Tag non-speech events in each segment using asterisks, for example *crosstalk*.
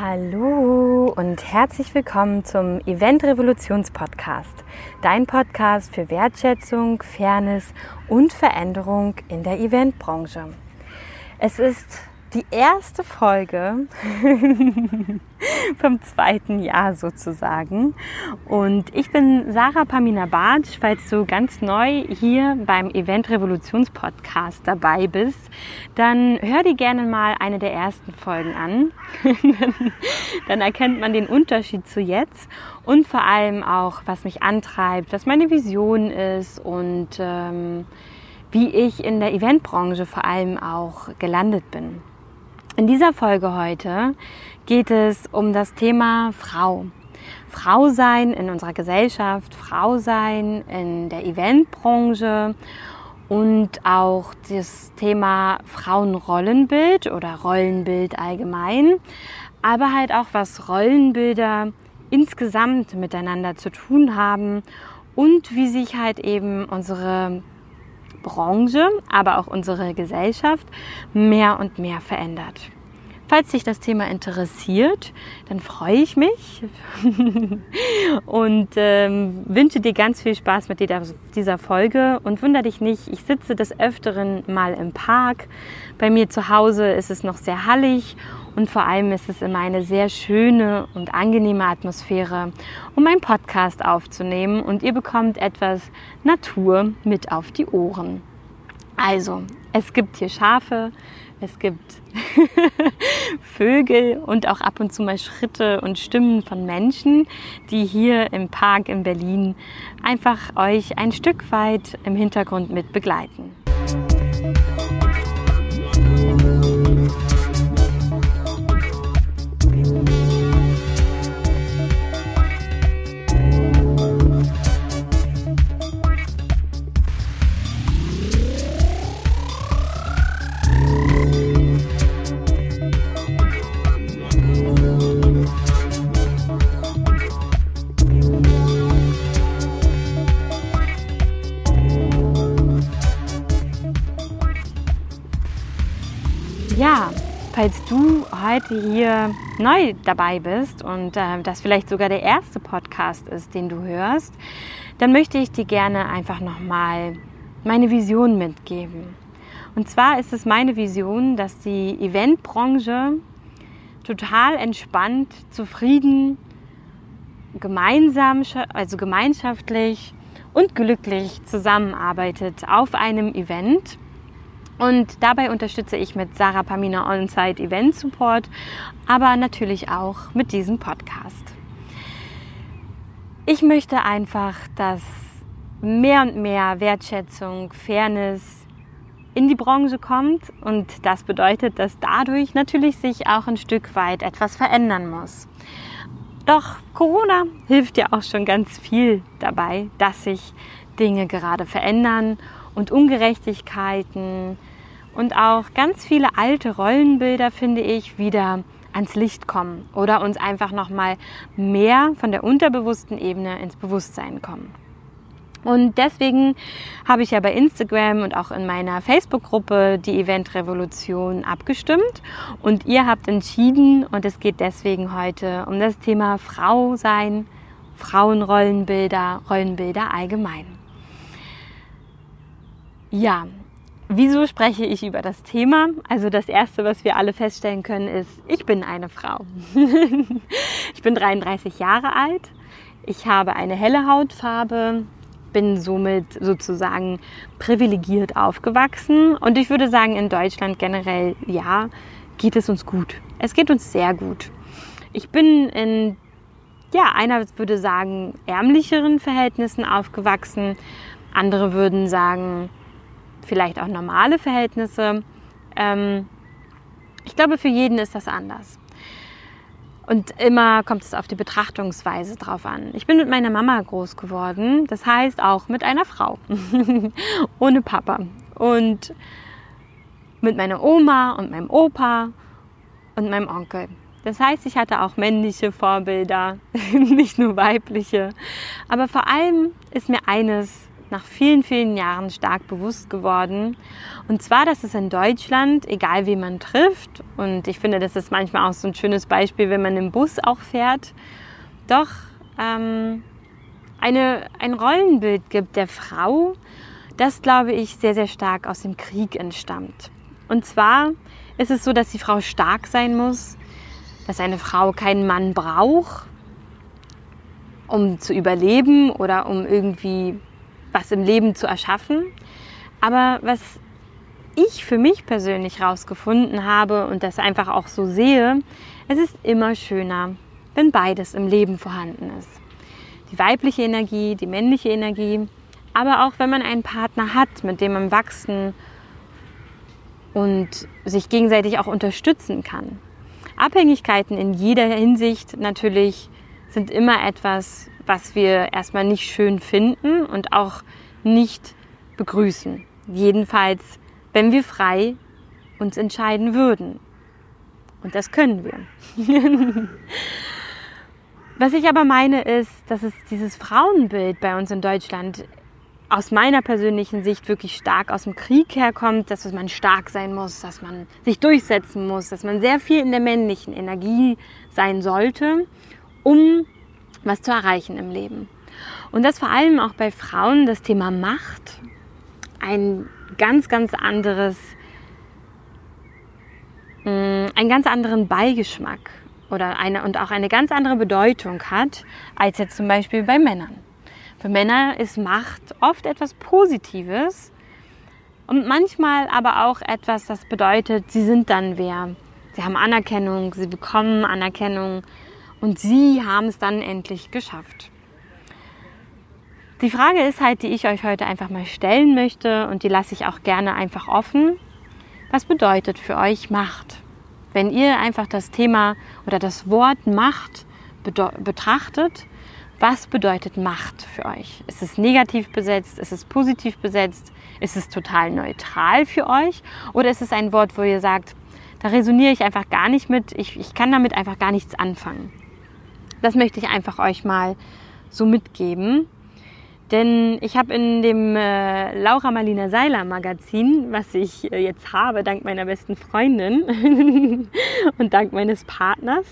Hallo und herzlich willkommen zum Event Revolutions Podcast, dein Podcast für Wertschätzung, Fairness und Veränderung in der Eventbranche. Es ist die erste Folge *laughs* vom zweiten Jahr sozusagen. Und ich bin Sarah Pamina Bartsch, falls du ganz neu hier beim Event Revolutions Podcast dabei bist, dann hör dir gerne mal eine der ersten Folgen an. *laughs* dann erkennt man den Unterschied zu jetzt und vor allem auch, was mich antreibt, was meine Vision ist und ähm, wie ich in der Eventbranche vor allem auch gelandet bin. In dieser Folge heute geht es um das Thema Frau. Frau sein in unserer Gesellschaft, Frau sein in der Eventbranche und auch das Thema Frauenrollenbild oder Rollenbild allgemein, aber halt auch was Rollenbilder insgesamt miteinander zu tun haben und wie sich halt eben unsere Branche, aber auch unsere Gesellschaft mehr und mehr verändert. Falls dich das Thema interessiert, dann freue ich mich *laughs* und ähm, wünsche dir ganz viel Spaß mit dieser Folge. Und wundere dich nicht, ich sitze des Öfteren mal im Park. Bei mir zu Hause ist es noch sehr hallig und vor allem ist es immer eine sehr schöne und angenehme Atmosphäre, um einen Podcast aufzunehmen und ihr bekommt etwas Natur mit auf die Ohren. Also, es gibt hier Schafe, es gibt *laughs* Vögel und auch ab und zu mal Schritte und Stimmen von Menschen, die hier im Park in Berlin einfach euch ein Stück weit im Hintergrund mit begleiten. Heute hier neu dabei bist und äh, das vielleicht sogar der erste Podcast ist, den du hörst, dann möchte ich dir gerne einfach nochmal meine Vision mitgeben. Und zwar ist es meine Vision, dass die Eventbranche total entspannt, zufrieden, gemeinsam, also gemeinschaftlich und glücklich zusammenarbeitet auf einem Event und dabei unterstütze ich mit Sarah Pamina On-Site Event Support, aber natürlich auch mit diesem Podcast. Ich möchte einfach, dass mehr und mehr Wertschätzung, Fairness in die Branche kommt und das bedeutet, dass dadurch natürlich sich auch ein Stück weit etwas verändern muss. Doch Corona hilft ja auch schon ganz viel dabei, dass sich Dinge gerade verändern und Ungerechtigkeiten und auch ganz viele alte Rollenbilder, finde ich, wieder ans Licht kommen oder uns einfach noch mal mehr von der unterbewussten Ebene ins Bewusstsein kommen. Und deswegen habe ich ja bei Instagram und auch in meiner Facebook-Gruppe die Event Revolution abgestimmt. Und ihr habt entschieden, und es geht deswegen heute um das Thema Frau sein, Frauenrollenbilder, Rollenbilder allgemein. Ja, wieso spreche ich über das Thema? Also das Erste, was wir alle feststellen können, ist, ich bin eine Frau. *laughs* ich bin 33 Jahre alt. Ich habe eine helle Hautfarbe, bin somit sozusagen privilegiert aufgewachsen. Und ich würde sagen, in Deutschland generell, ja, geht es uns gut. Es geht uns sehr gut. Ich bin in, ja, einer würde sagen, ärmlicheren Verhältnissen aufgewachsen. Andere würden sagen, vielleicht auch normale Verhältnisse. Ähm, ich glaube, für jeden ist das anders. Und immer kommt es auf die Betrachtungsweise drauf an. Ich bin mit meiner Mama groß geworden, das heißt auch mit einer Frau, *laughs* ohne Papa. Und mit meiner Oma und meinem Opa und meinem Onkel. Das heißt, ich hatte auch männliche Vorbilder, *laughs* nicht nur weibliche. Aber vor allem ist mir eines nach vielen, vielen Jahren stark bewusst geworden. Und zwar, dass es in Deutschland, egal wie man trifft, und ich finde, das ist manchmal auch so ein schönes Beispiel, wenn man im Bus auch fährt, doch ähm, eine, ein Rollenbild gibt der Frau, das, glaube ich, sehr, sehr stark aus dem Krieg entstammt. Und zwar ist es so, dass die Frau stark sein muss, dass eine Frau keinen Mann braucht, um zu überleben oder um irgendwie was im Leben zu erschaffen. Aber was ich für mich persönlich herausgefunden habe und das einfach auch so sehe, es ist immer schöner, wenn beides im Leben vorhanden ist. Die weibliche Energie, die männliche Energie, aber auch wenn man einen Partner hat, mit dem man wachsen und sich gegenseitig auch unterstützen kann. Abhängigkeiten in jeder Hinsicht natürlich sind immer etwas, was wir erstmal nicht schön finden und auch nicht begrüßen. Jedenfalls, wenn wir frei uns entscheiden würden. Und das können wir. *laughs* was ich aber meine ist, dass es dieses Frauenbild bei uns in Deutschland aus meiner persönlichen Sicht wirklich stark aus dem Krieg herkommt, dass man stark sein muss, dass man sich durchsetzen muss, dass man sehr viel in der männlichen Energie sein sollte, um was zu erreichen im Leben. Und dass vor allem auch bei Frauen das Thema Macht ein ganz, ganz anderes, mm, einen ganz anderen Beigeschmack oder eine, und auch eine ganz andere Bedeutung hat, als jetzt zum Beispiel bei Männern. Für Männer ist Macht oft etwas Positives und manchmal aber auch etwas, das bedeutet, sie sind dann wer. Sie haben Anerkennung, sie bekommen Anerkennung und sie haben es dann endlich geschafft. Die Frage ist halt, die ich euch heute einfach mal stellen möchte und die lasse ich auch gerne einfach offen. Was bedeutet für euch Macht? Wenn ihr einfach das Thema oder das Wort Macht betrachtet, was bedeutet Macht für euch? Ist es negativ besetzt? Ist es positiv besetzt? Ist es total neutral für euch? Oder ist es ein Wort, wo ihr sagt, da resoniere ich einfach gar nicht mit, ich, ich kann damit einfach gar nichts anfangen? Das möchte ich einfach euch mal so mitgeben. Denn ich habe in dem äh, Laura Marlina Seiler Magazin, was ich äh, jetzt habe, dank meiner besten Freundin *laughs* und dank meines Partners,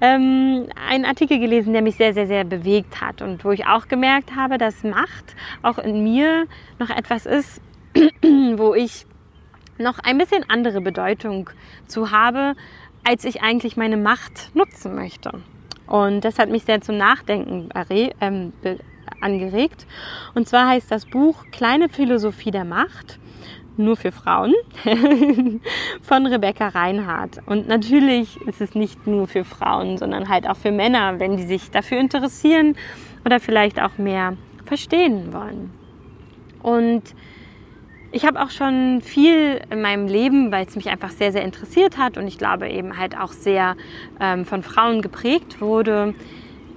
ähm, einen Artikel gelesen, der mich sehr, sehr, sehr bewegt hat und wo ich auch gemerkt habe, dass Macht auch in mir noch etwas ist, *clears throat* wo ich noch ein bisschen andere Bedeutung zu habe, als ich eigentlich meine Macht nutzen möchte. Und das hat mich sehr zum Nachdenken ähm, angeregt. Und zwar heißt das Buch Kleine Philosophie der Macht, nur für Frauen, *laughs* von Rebecca Reinhardt. Und natürlich ist es nicht nur für Frauen, sondern halt auch für Männer, wenn die sich dafür interessieren oder vielleicht auch mehr verstehen wollen. Und ich habe auch schon viel in meinem Leben, weil es mich einfach sehr, sehr interessiert hat und ich glaube eben halt auch sehr ähm, von Frauen geprägt wurde,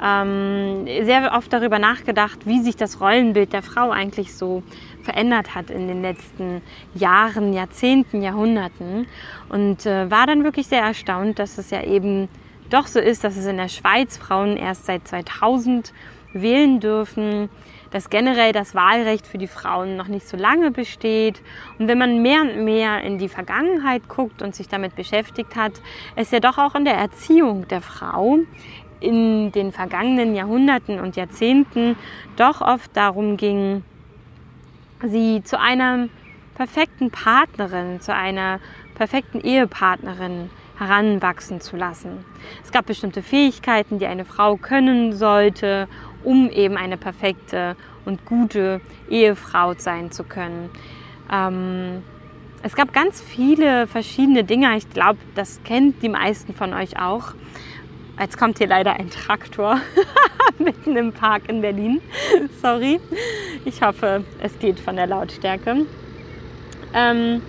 ähm, sehr oft darüber nachgedacht, wie sich das Rollenbild der Frau eigentlich so verändert hat in den letzten Jahren, Jahrzehnten, Jahrhunderten. Und äh, war dann wirklich sehr erstaunt, dass es ja eben doch so ist, dass es in der Schweiz Frauen erst seit 2000 wählen dürfen, dass generell das Wahlrecht für die Frauen noch nicht so lange besteht. Und wenn man mehr und mehr in die Vergangenheit guckt und sich damit beschäftigt hat, es ja doch auch in der Erziehung der Frau in den vergangenen Jahrhunderten und Jahrzehnten doch oft darum ging, sie zu einer perfekten Partnerin, zu einer perfekten Ehepartnerin heranwachsen zu lassen. Es gab bestimmte Fähigkeiten, die eine Frau können sollte, um eben eine perfekte und gute Ehefrau sein zu können. Ähm, es gab ganz viele verschiedene Dinge. Ich glaube, das kennt die meisten von euch auch. Jetzt kommt hier leider ein Traktor *laughs* mitten im Park in Berlin. Sorry. Ich hoffe, es geht von der Lautstärke. Ähm,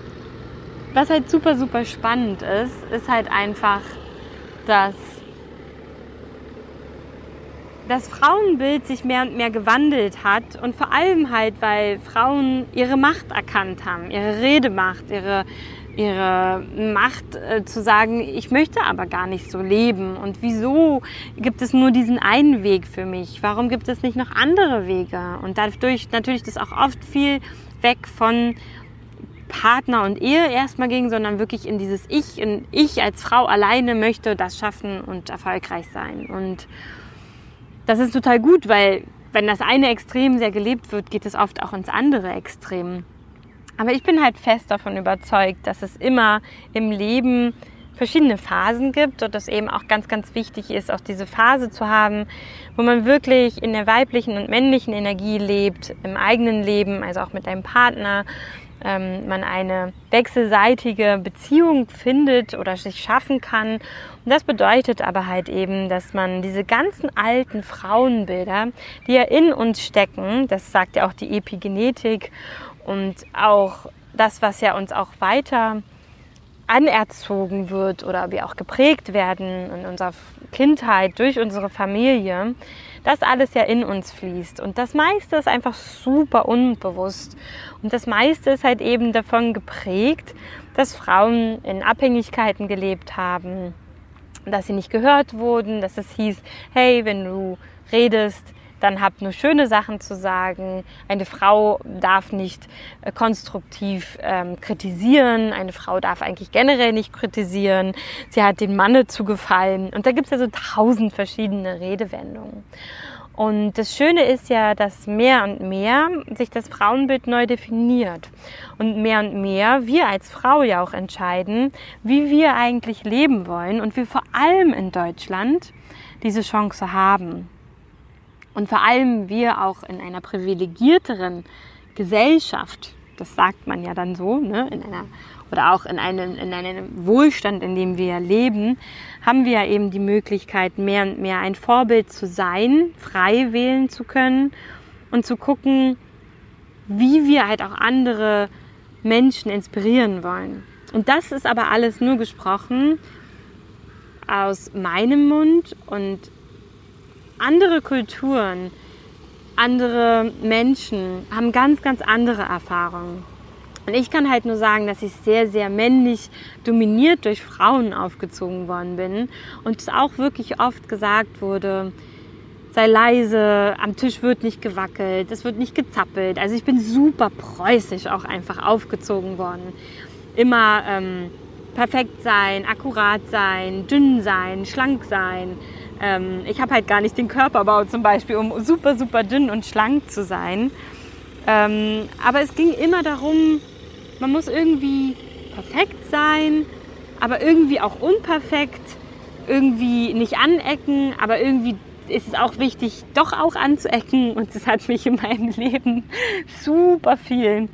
was halt super, super spannend ist, ist halt einfach, dass das Frauenbild sich mehr und mehr gewandelt hat und vor allem halt, weil Frauen ihre Macht erkannt haben, ihre Redemacht, ihre, ihre Macht äh, zu sagen, ich möchte aber gar nicht so leben und wieso gibt es nur diesen einen Weg für mich? Warum gibt es nicht noch andere Wege? Und dadurch natürlich das auch oft viel weg von Partner und Ehe erstmal ging, sondern wirklich in dieses Ich, in ich als Frau alleine möchte das schaffen und erfolgreich sein. Und das ist total gut, weil wenn das eine Extrem sehr gelebt wird, geht es oft auch ins andere Extrem. Aber ich bin halt fest davon überzeugt, dass es immer im Leben verschiedene Phasen gibt und dass eben auch ganz, ganz wichtig ist, auch diese Phase zu haben, wo man wirklich in der weiblichen und männlichen Energie lebt, im eigenen Leben, also auch mit einem Partner, ähm, man eine wechselseitige Beziehung findet oder sich schaffen kann. Und das bedeutet aber halt eben, dass man diese ganzen alten Frauenbilder, die ja in uns stecken, das sagt ja auch die Epigenetik und auch das, was ja uns auch weiter anerzogen wird oder wir auch geprägt werden in unserer Kindheit durch unsere Familie, das alles ja in uns fließt. Und das meiste ist einfach super unbewusst. Und das meiste ist halt eben davon geprägt, dass Frauen in Abhängigkeiten gelebt haben, dass sie nicht gehört wurden, dass es hieß, hey, wenn du redest, dann habt nur schöne Sachen zu sagen. Eine Frau darf nicht äh, konstruktiv ähm, kritisieren. Eine Frau darf eigentlich generell nicht kritisieren. Sie hat dem Manne zu gefallen. Und da gibt es ja so tausend verschiedene Redewendungen. Und das Schöne ist ja, dass mehr und mehr sich das Frauenbild neu definiert. Und mehr und mehr wir als Frau ja auch entscheiden, wie wir eigentlich leben wollen und wir vor allem in Deutschland diese Chance haben. Und vor allem wir auch in einer privilegierteren Gesellschaft, das sagt man ja dann so, ne, in einer, oder auch in einem, in einem Wohlstand, in dem wir leben, haben wir ja eben die Möglichkeit, mehr und mehr ein Vorbild zu sein, frei wählen zu können und zu gucken, wie wir halt auch andere Menschen inspirieren wollen. Und das ist aber alles nur gesprochen aus meinem Mund und andere Kulturen, andere Menschen haben ganz, ganz andere Erfahrungen. Und ich kann halt nur sagen, dass ich sehr, sehr männlich dominiert durch Frauen aufgezogen worden bin und es auch wirklich oft gesagt wurde, sei leise, am Tisch wird nicht gewackelt, es wird nicht gezappelt. Also ich bin super preußisch auch einfach aufgezogen worden. Immer ähm, perfekt sein, akkurat sein, dünn sein, schlank sein. Ähm, ich habe halt gar nicht den Körperbau zum Beispiel, um super, super dünn und schlank zu sein. Ähm, aber es ging immer darum, man muss irgendwie perfekt sein, aber irgendwie auch unperfekt, irgendwie nicht anecken, aber irgendwie ist es auch wichtig, doch auch anzuecken. Und das hat mich in meinem *laughs* Leben super viel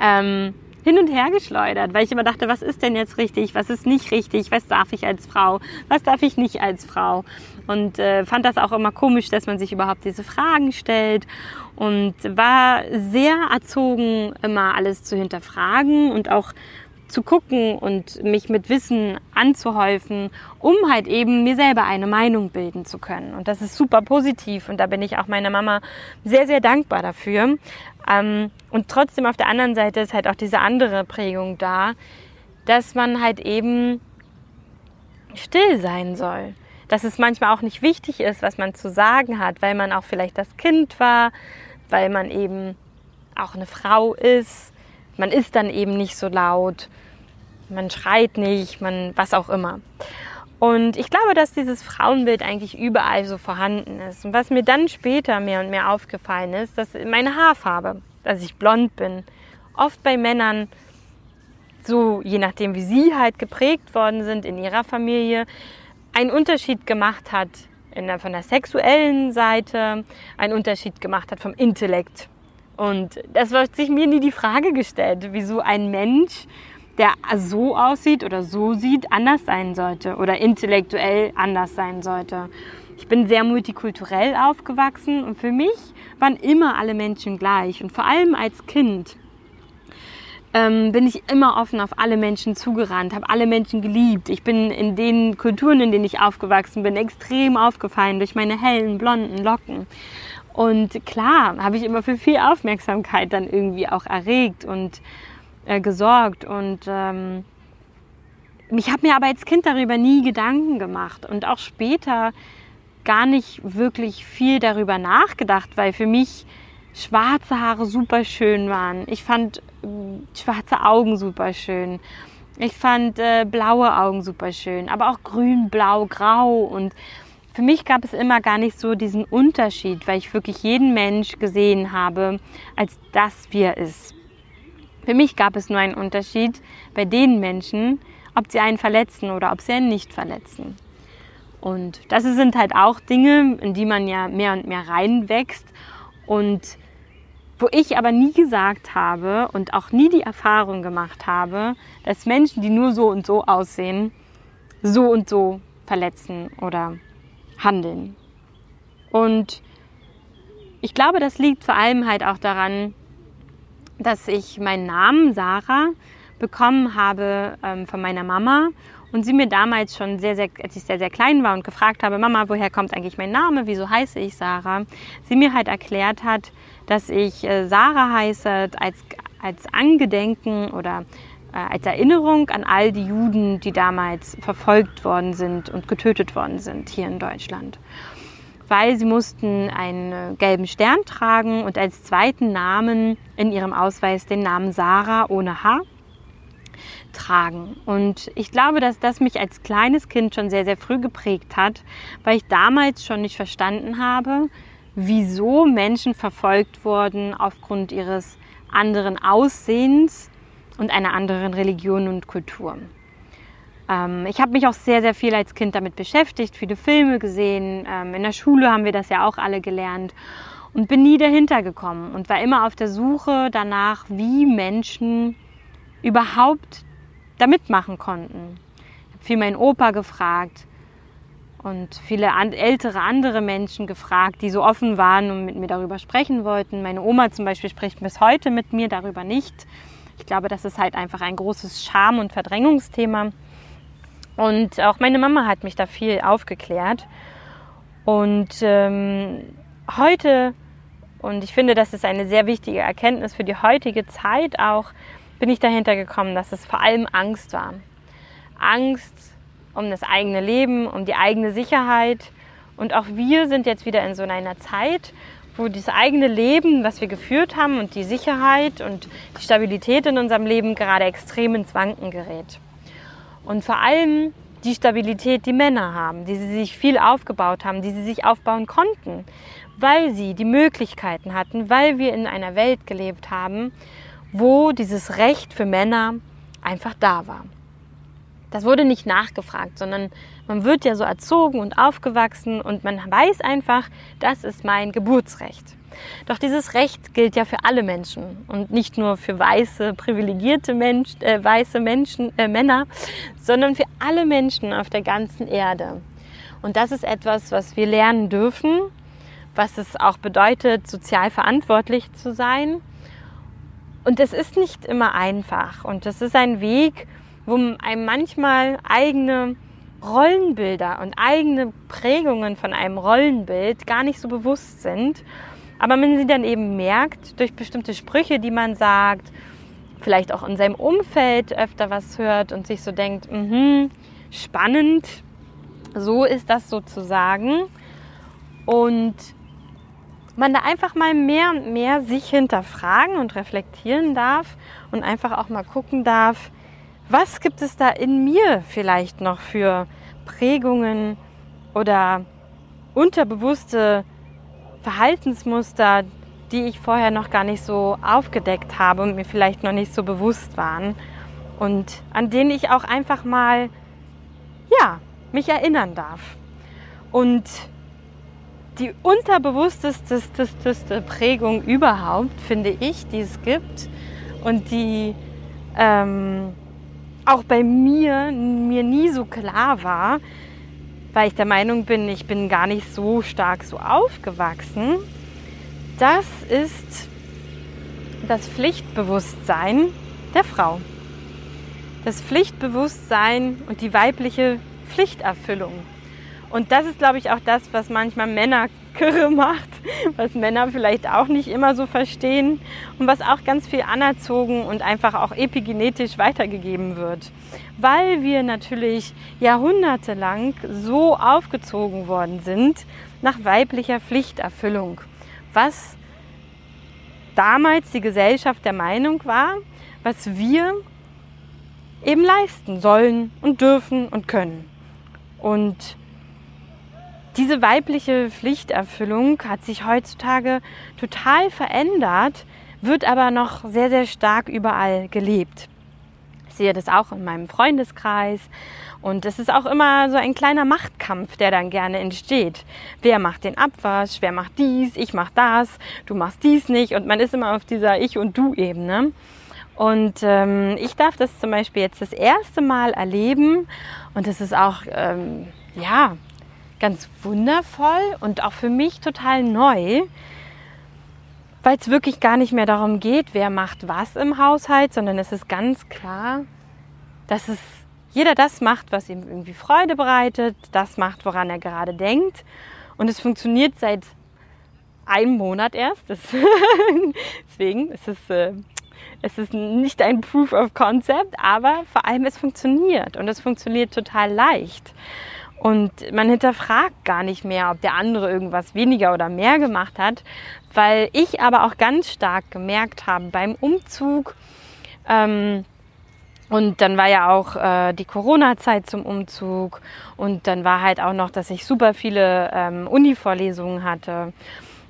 ähm, hin und her geschleudert, weil ich immer dachte, was ist denn jetzt richtig, was ist nicht richtig, was darf ich als Frau, was darf ich nicht als Frau. Und äh, fand das auch immer komisch, dass man sich überhaupt diese Fragen stellt und war sehr erzogen, immer alles zu hinterfragen und auch zu gucken und mich mit Wissen anzuhäufen, um halt eben mir selber eine Meinung bilden zu können. Und das ist super positiv und da bin ich auch meiner Mama sehr, sehr dankbar dafür. Ähm, und trotzdem auf der anderen Seite ist halt auch diese andere Prägung da, dass man halt eben still sein soll. Dass es manchmal auch nicht wichtig ist, was man zu sagen hat, weil man auch vielleicht das Kind war, weil man eben auch eine Frau ist man ist dann eben nicht so laut, man schreit nicht, man was auch immer. Und ich glaube, dass dieses Frauenbild eigentlich überall so vorhanden ist. Und was mir dann später mehr und mehr aufgefallen ist, dass meine Haarfarbe, dass ich blond bin, oft bei Männern so, je nachdem wie sie halt geprägt worden sind in ihrer Familie, einen Unterschied gemacht hat der, von der sexuellen Seite, einen Unterschied gemacht hat vom Intellekt. Und das wird sich mir nie die Frage gestellt, wieso ein Mensch, der so aussieht oder so sieht, anders sein sollte oder intellektuell anders sein sollte. Ich bin sehr multikulturell aufgewachsen und für mich waren immer alle Menschen gleich. Und vor allem als Kind ähm, bin ich immer offen auf alle Menschen zugerannt, habe alle Menschen geliebt. Ich bin in den Kulturen, in denen ich aufgewachsen bin, extrem aufgefallen durch meine hellen, blonden Locken. Und klar, habe ich immer für viel Aufmerksamkeit dann irgendwie auch erregt und äh, gesorgt. Und ähm, ich habe mir aber als Kind darüber nie Gedanken gemacht und auch später gar nicht wirklich viel darüber nachgedacht, weil für mich schwarze Haare super schön waren. Ich fand äh, schwarze Augen super schön. Ich fand äh, blaue Augen super schön, aber auch grün, blau, grau und für mich gab es immer gar nicht so diesen Unterschied, weil ich wirklich jeden Mensch gesehen habe, als das, wie er ist. Für mich gab es nur einen Unterschied bei den Menschen, ob sie einen verletzen oder ob sie einen nicht verletzen. Und das sind halt auch Dinge, in die man ja mehr und mehr reinwächst und wo ich aber nie gesagt habe und auch nie die Erfahrung gemacht habe, dass Menschen, die nur so und so aussehen, so und so verletzen oder handeln. Und ich glaube, das liegt vor allem halt auch daran, dass ich meinen Namen Sarah bekommen habe ähm, von meiner Mama und sie mir damals schon sehr, sehr, als ich sehr, sehr klein war und gefragt habe, Mama, woher kommt eigentlich mein Name, wieso heiße ich Sarah, sie mir halt erklärt hat, dass ich äh, Sarah heiße als, als Angedenken oder als Erinnerung an all die Juden, die damals verfolgt worden sind und getötet worden sind hier in Deutschland. Weil sie mussten einen gelben Stern tragen und als zweiten Namen in ihrem Ausweis den Namen Sarah ohne H tragen. Und ich glaube, dass das mich als kleines Kind schon sehr, sehr früh geprägt hat, weil ich damals schon nicht verstanden habe, wieso Menschen verfolgt wurden aufgrund ihres anderen Aussehens und einer anderen Religion und Kultur. Ähm, ich habe mich auch sehr, sehr viel als Kind damit beschäftigt, viele Filme gesehen. Ähm, in der Schule haben wir das ja auch alle gelernt und bin nie dahinter gekommen und war immer auf der Suche danach, wie Menschen überhaupt da mitmachen konnten. Ich habe viel meinen Opa gefragt und viele an, ältere andere Menschen gefragt, die so offen waren und mit mir darüber sprechen wollten. Meine Oma zum Beispiel spricht bis heute mit mir darüber nicht. Ich glaube, das ist halt einfach ein großes Scham- und Verdrängungsthema. Und auch meine Mama hat mich da viel aufgeklärt. Und ähm, heute, und ich finde, das ist eine sehr wichtige Erkenntnis für die heutige Zeit auch, bin ich dahinter gekommen, dass es vor allem Angst war. Angst um das eigene Leben, um die eigene Sicherheit. Und auch wir sind jetzt wieder in so einer Zeit, wo das eigene Leben, was wir geführt haben und die Sicherheit und die Stabilität in unserem Leben gerade extrem ins Wanken gerät. Und vor allem die Stabilität, die Männer haben, die sie sich viel aufgebaut haben, die sie sich aufbauen konnten, weil sie die Möglichkeiten hatten, weil wir in einer Welt gelebt haben, wo dieses Recht für Männer einfach da war. Das wurde nicht nachgefragt, sondern man wird ja so erzogen und aufgewachsen und man weiß einfach, das ist mein Geburtsrecht. Doch dieses Recht gilt ja für alle Menschen und nicht nur für weiße, privilegierte Mensch, äh, weiße Menschen, äh, Männer, sondern für alle Menschen auf der ganzen Erde. Und das ist etwas, was wir lernen dürfen, was es auch bedeutet, sozial verantwortlich zu sein. Und es ist nicht immer einfach und es ist ein Weg, wo einem manchmal eigene Rollenbilder und eigene Prägungen von einem Rollenbild gar nicht so bewusst sind. Aber man sie dann eben merkt durch bestimmte Sprüche, die man sagt, vielleicht auch in seinem Umfeld öfter was hört und sich so denkt, mh, spannend, so ist das sozusagen. Und man da einfach mal mehr und mehr sich hinterfragen und reflektieren darf und einfach auch mal gucken darf, was gibt es da in mir vielleicht noch für Prägungen oder unterbewusste Verhaltensmuster, die ich vorher noch gar nicht so aufgedeckt habe und mir vielleicht noch nicht so bewusst waren und an denen ich auch einfach mal ja, mich erinnern darf. Und die unterbewussteste Prägung überhaupt, finde ich, die es gibt und die ähm, auch bei mir mir nie so klar war, weil ich der Meinung bin, ich bin gar nicht so stark so aufgewachsen. Das ist das Pflichtbewusstsein der Frau. Das Pflichtbewusstsein und die weibliche Pflichterfüllung. Und das ist, glaube ich, auch das, was manchmal Männer kirre *laughs* macht, was Männer vielleicht auch nicht immer so verstehen und was auch ganz viel anerzogen und einfach auch epigenetisch weitergegeben wird. Weil wir natürlich jahrhundertelang so aufgezogen worden sind nach weiblicher Pflichterfüllung, was damals die Gesellschaft der Meinung war, was wir eben leisten sollen und dürfen und können. Und diese weibliche Pflichterfüllung hat sich heutzutage total verändert, wird aber noch sehr, sehr stark überall gelebt. Ich sehe das auch in meinem Freundeskreis. Und es ist auch immer so ein kleiner Machtkampf, der dann gerne entsteht. Wer macht den Abwasch? Wer macht dies? Ich mach das. Du machst dies nicht. Und man ist immer auf dieser Ich- und Du-Ebene. Und ähm, ich darf das zum Beispiel jetzt das erste Mal erleben. Und es ist auch, ähm, ja, ganz wundervoll und auch für mich total neu, weil es wirklich gar nicht mehr darum geht, wer macht was im Haushalt, sondern es ist ganz klar, dass es jeder das macht, was ihm irgendwie Freude bereitet, das macht, woran er gerade denkt. Und es funktioniert seit einem Monat erst. *laughs* Deswegen ist es, äh, es ist nicht ein Proof of Concept, aber vor allem es funktioniert und es funktioniert total leicht. Und man hinterfragt gar nicht mehr, ob der andere irgendwas weniger oder mehr gemacht hat, weil ich aber auch ganz stark gemerkt habe beim Umzug, ähm, und dann war ja auch äh, die Corona-Zeit zum Umzug und dann war halt auch noch, dass ich super viele ähm, Uni-Vorlesungen hatte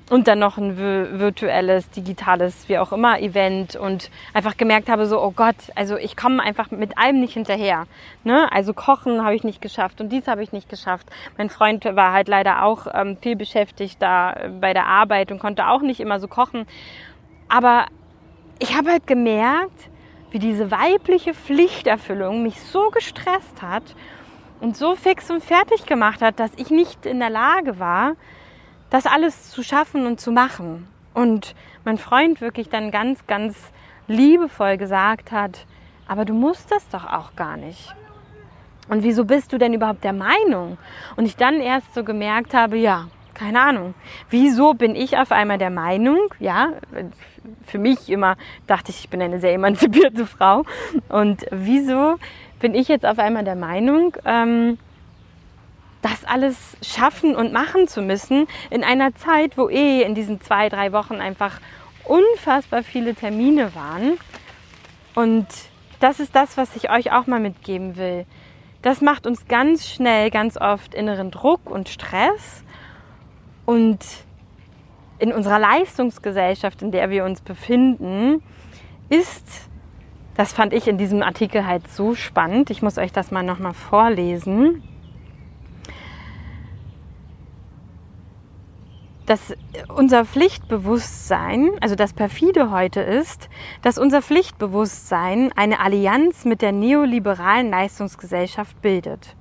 und dann noch ein virtuelles, digitales, wie auch immer, Event und einfach gemerkt habe, so, oh Gott, also ich komme einfach mit allem nicht hinterher. Ne? Also kochen habe ich nicht geschafft und dies habe ich nicht geschafft. Mein Freund war halt leider auch ähm, viel beschäftigt da äh, bei der Arbeit und konnte auch nicht immer so kochen. Aber ich habe halt gemerkt, wie diese weibliche Pflichterfüllung mich so gestresst hat und so fix und fertig gemacht hat, dass ich nicht in der Lage war, das alles zu schaffen und zu machen. Und mein Freund wirklich dann ganz, ganz liebevoll gesagt hat, aber du musst das doch auch gar nicht. Und wieso bist du denn überhaupt der Meinung? Und ich dann erst so gemerkt habe, ja, keine Ahnung. Wieso bin ich auf einmal der Meinung, ja, für mich immer dachte ich, ich bin eine sehr emanzipierte *laughs* Frau. Und wieso bin ich jetzt auf einmal der Meinung, ähm, das alles schaffen und machen zu müssen in einer Zeit, wo eh in diesen zwei, drei Wochen einfach unfassbar viele Termine waren. Und das ist das, was ich euch auch mal mitgeben will. Das macht uns ganz schnell, ganz oft inneren Druck und Stress. Und in unserer Leistungsgesellschaft, in der wir uns befinden, ist, das fand ich in diesem Artikel halt so spannend, ich muss euch das mal nochmal vorlesen, dass unser Pflichtbewusstsein, also das perfide heute ist, dass unser Pflichtbewusstsein eine Allianz mit der neoliberalen Leistungsgesellschaft bildet.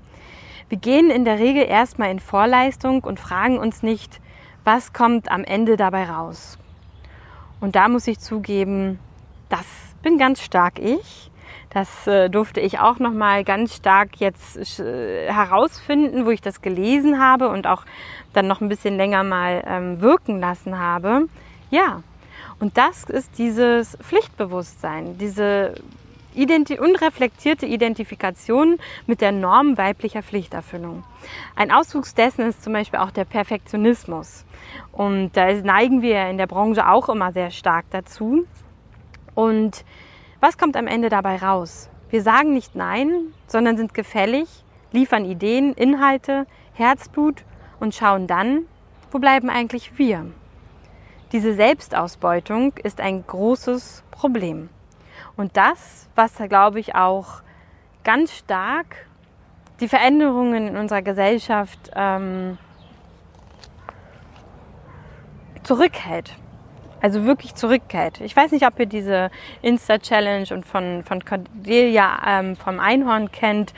Wir gehen in der Regel erstmal in Vorleistung und fragen uns nicht, was kommt am Ende dabei raus. Und da muss ich zugeben, das bin ganz stark ich. Das äh, durfte ich auch noch mal ganz stark jetzt äh, herausfinden, wo ich das gelesen habe und auch dann noch ein bisschen länger mal ähm, wirken lassen habe. Ja, und das ist dieses Pflichtbewusstsein, diese identi unreflektierte Identifikation mit der Norm weiblicher Pflichterfüllung. Ein Ausdruck dessen ist zum Beispiel auch der Perfektionismus. Und da neigen wir in der Branche auch immer sehr stark dazu. Und was kommt am Ende dabei raus? Wir sagen nicht Nein, sondern sind gefällig, liefern Ideen, Inhalte, Herzblut und schauen dann, wo bleiben eigentlich wir? Diese Selbstausbeutung ist ein großes Problem. Und das, was, glaube ich, auch ganz stark die Veränderungen in unserer Gesellschaft ähm, zurückhält also wirklich zurückkehrt. Ich weiß nicht, ob ihr diese Insta-Challenge und von, von Cordelia ähm, vom Einhorn kennt,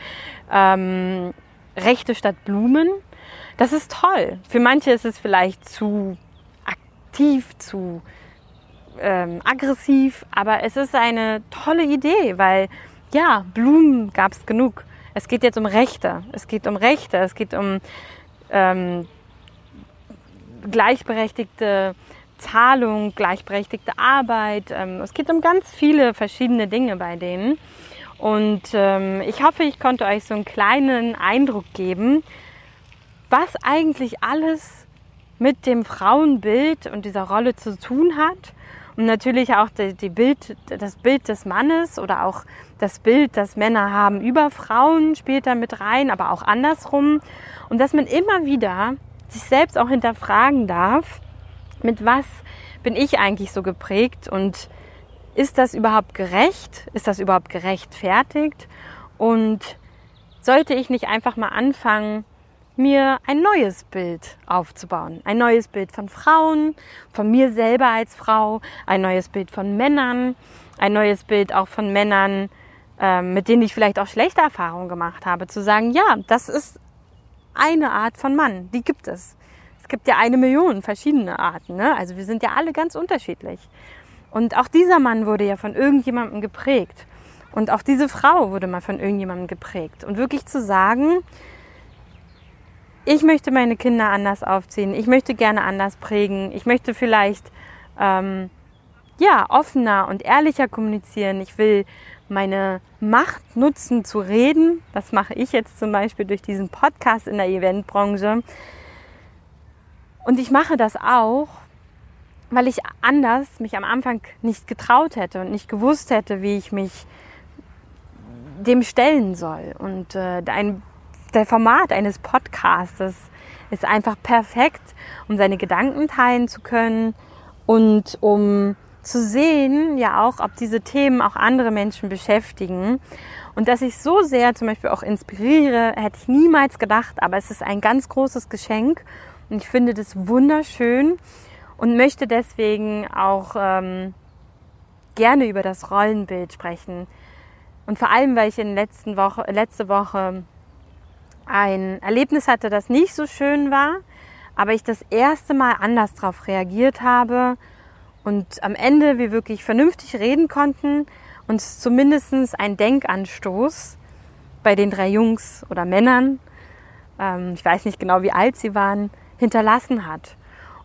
ähm, Rechte statt Blumen. Das ist toll. Für manche ist es vielleicht zu aktiv, zu ähm, aggressiv, aber es ist eine tolle Idee, weil ja, Blumen gab es genug. Es geht jetzt um Rechte. Es geht um Rechte. Es geht um ähm, gleichberechtigte Zahlung, gleichberechtigte Arbeit. Ähm, es geht um ganz viele verschiedene Dinge bei denen. Und ähm, ich hoffe, ich konnte euch so einen kleinen Eindruck geben, was eigentlich alles mit dem Frauenbild und dieser Rolle zu tun hat. Und natürlich auch die, die Bild, das Bild des Mannes oder auch das Bild, das Männer haben über Frauen spielt da mit rein, aber auch andersrum. Und dass man immer wieder sich selbst auch hinterfragen darf, mit was bin ich eigentlich so geprägt und ist das überhaupt gerecht? Ist das überhaupt gerechtfertigt? Und sollte ich nicht einfach mal anfangen, mir ein neues Bild aufzubauen. Ein neues Bild von Frauen, von mir selber als Frau, ein neues Bild von Männern, ein neues Bild auch von Männern, äh, mit denen ich vielleicht auch schlechte Erfahrungen gemacht habe. Zu sagen, ja, das ist eine Art von Mann, die gibt es. Es gibt ja eine Million verschiedene Arten. Ne? Also wir sind ja alle ganz unterschiedlich. Und auch dieser Mann wurde ja von irgendjemandem geprägt. Und auch diese Frau wurde mal von irgendjemandem geprägt. Und wirklich zu sagen, ich möchte meine Kinder anders aufziehen, ich möchte gerne anders prägen, ich möchte vielleicht ähm, ja, offener und ehrlicher kommunizieren, ich will meine Macht nutzen zu reden. Das mache ich jetzt zum Beispiel durch diesen Podcast in der Eventbranche. Und ich mache das auch, weil ich anders mich am Anfang nicht getraut hätte und nicht gewusst hätte, wie ich mich dem stellen soll. Und äh, ein der Format eines Podcastes ist einfach perfekt, um seine Gedanken teilen zu können und um zu sehen, ja auch, ob diese Themen auch andere Menschen beschäftigen. Und dass ich so sehr zum Beispiel auch inspiriere, hätte ich niemals gedacht, aber es ist ein ganz großes Geschenk und ich finde das wunderschön und möchte deswegen auch ähm, gerne über das Rollenbild sprechen. Und vor allem, weil ich in letzten Woche, letzte Woche ein Erlebnis hatte, das nicht so schön war, aber ich das erste Mal anders darauf reagiert habe und am Ende wir wirklich vernünftig reden konnten und zumindest ein Denkanstoß bei den drei Jungs oder Männern, ähm, ich weiß nicht genau, wie alt sie waren, hinterlassen hat.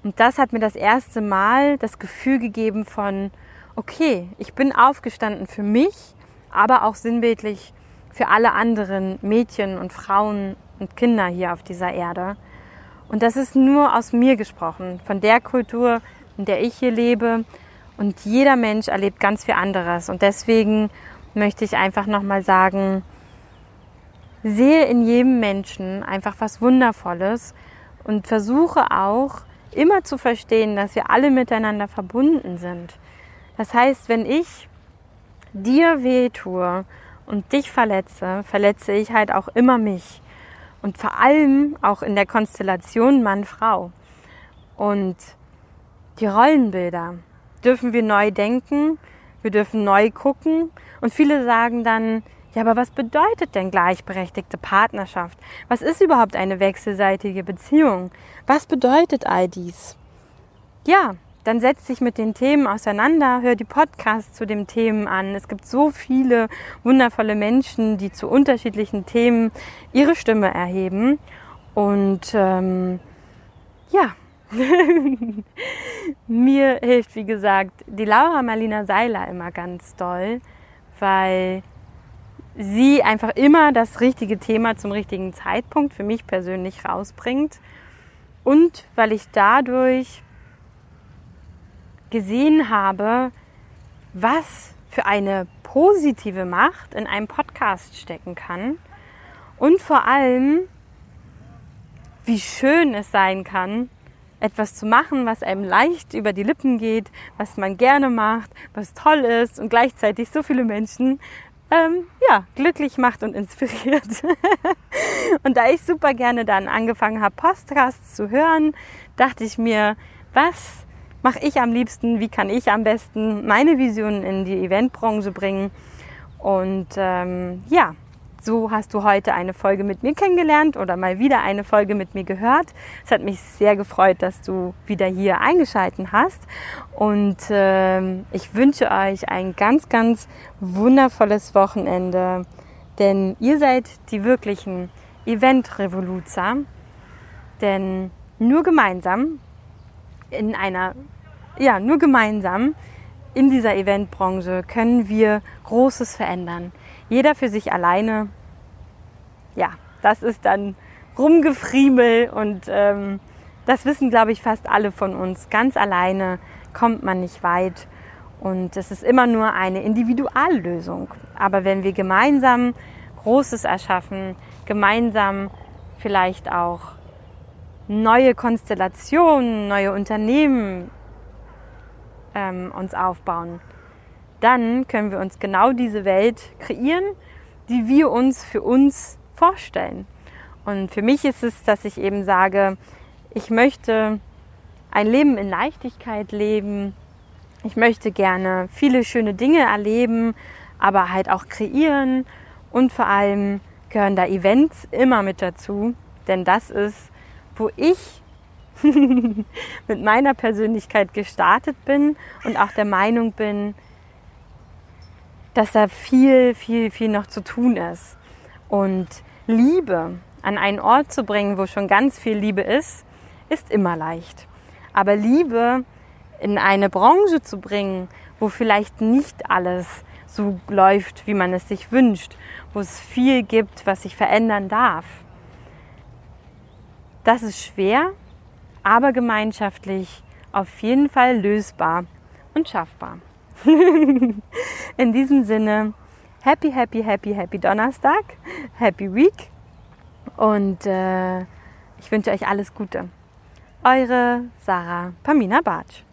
Und das hat mir das erste Mal das Gefühl gegeben von, okay, ich bin aufgestanden für mich, aber auch sinnbildlich für alle anderen Mädchen und Frauen und Kinder hier auf dieser Erde. Und das ist nur aus mir gesprochen, von der Kultur, in der ich hier lebe. Und jeder Mensch erlebt ganz viel anderes. Und deswegen möchte ich einfach nochmal sagen, sehe in jedem Menschen einfach was Wundervolles und versuche auch immer zu verstehen, dass wir alle miteinander verbunden sind. Das heißt, wenn ich dir weh tue und dich verletze, verletze ich halt auch immer mich. Und vor allem auch in der Konstellation Mann-Frau. Und die Rollenbilder dürfen wir neu denken, wir dürfen neu gucken. Und viele sagen dann, ja, aber was bedeutet denn gleichberechtigte Partnerschaft? Was ist überhaupt eine wechselseitige Beziehung? Was bedeutet all dies? Ja, dann setz dich mit den Themen auseinander, hör die Podcasts zu den Themen an. Es gibt so viele wundervolle Menschen, die zu unterschiedlichen Themen ihre Stimme erheben. Und ähm, ja, *laughs* mir hilft, wie gesagt, die Laura Marlina Seiler immer ganz doll, weil sie einfach immer das richtige Thema zum richtigen Zeitpunkt für mich persönlich rausbringt. Und weil ich dadurch gesehen habe, was für eine positive Macht in einem Podcast stecken kann. Und vor allem, wie schön es sein kann, etwas zu machen, was einem leicht über die Lippen geht, was man gerne macht, was toll ist und gleichzeitig so viele Menschen ähm, ja, glücklich macht und inspiriert. *laughs* und da ich super gerne dann angefangen habe, Podcasts zu hören, dachte ich mir, was mache ich am liebsten, wie kann ich am besten meine Visionen in die Eventbranche bringen. Und ähm, ja, so hast du heute eine Folge mit mir kennengelernt oder mal wieder eine Folge mit mir gehört. Es hat mich sehr gefreut, dass du wieder hier eingeschalten hast. Und äh, ich wünsche euch ein ganz, ganz wundervolles Wochenende. Denn ihr seid die wirklichen Event-Revoluzer. Denn nur gemeinsam in einer, ja, nur gemeinsam in dieser Eventbranche können wir Großes verändern. Jeder für sich alleine, ja, das ist dann Rumgefriemel und ähm, das wissen, glaube ich, fast alle von uns. Ganz alleine kommt man nicht weit und es ist immer nur eine Individuallösung. Aber wenn wir gemeinsam Großes erschaffen, gemeinsam vielleicht auch neue Konstellationen, neue Unternehmen ähm, uns aufbauen, dann können wir uns genau diese Welt kreieren, die wir uns für uns vorstellen. Und für mich ist es, dass ich eben sage, ich möchte ein Leben in Leichtigkeit leben. Ich möchte gerne viele schöne Dinge erleben, aber halt auch kreieren. Und vor allem gehören da Events immer mit dazu, denn das ist, wo ich *laughs* mit meiner Persönlichkeit gestartet bin und auch der Meinung bin, dass da viel, viel, viel noch zu tun ist. Und Liebe an einen Ort zu bringen, wo schon ganz viel Liebe ist, ist immer leicht. Aber Liebe in eine Branche zu bringen, wo vielleicht nicht alles so läuft, wie man es sich wünscht, wo es viel gibt, was sich verändern darf, das ist schwer, aber gemeinschaftlich auf jeden Fall lösbar und schaffbar. *laughs* In diesem Sinne, happy, happy, happy, happy Donnerstag, happy Week und äh, ich wünsche euch alles Gute. Eure Sarah Pamina Bartsch.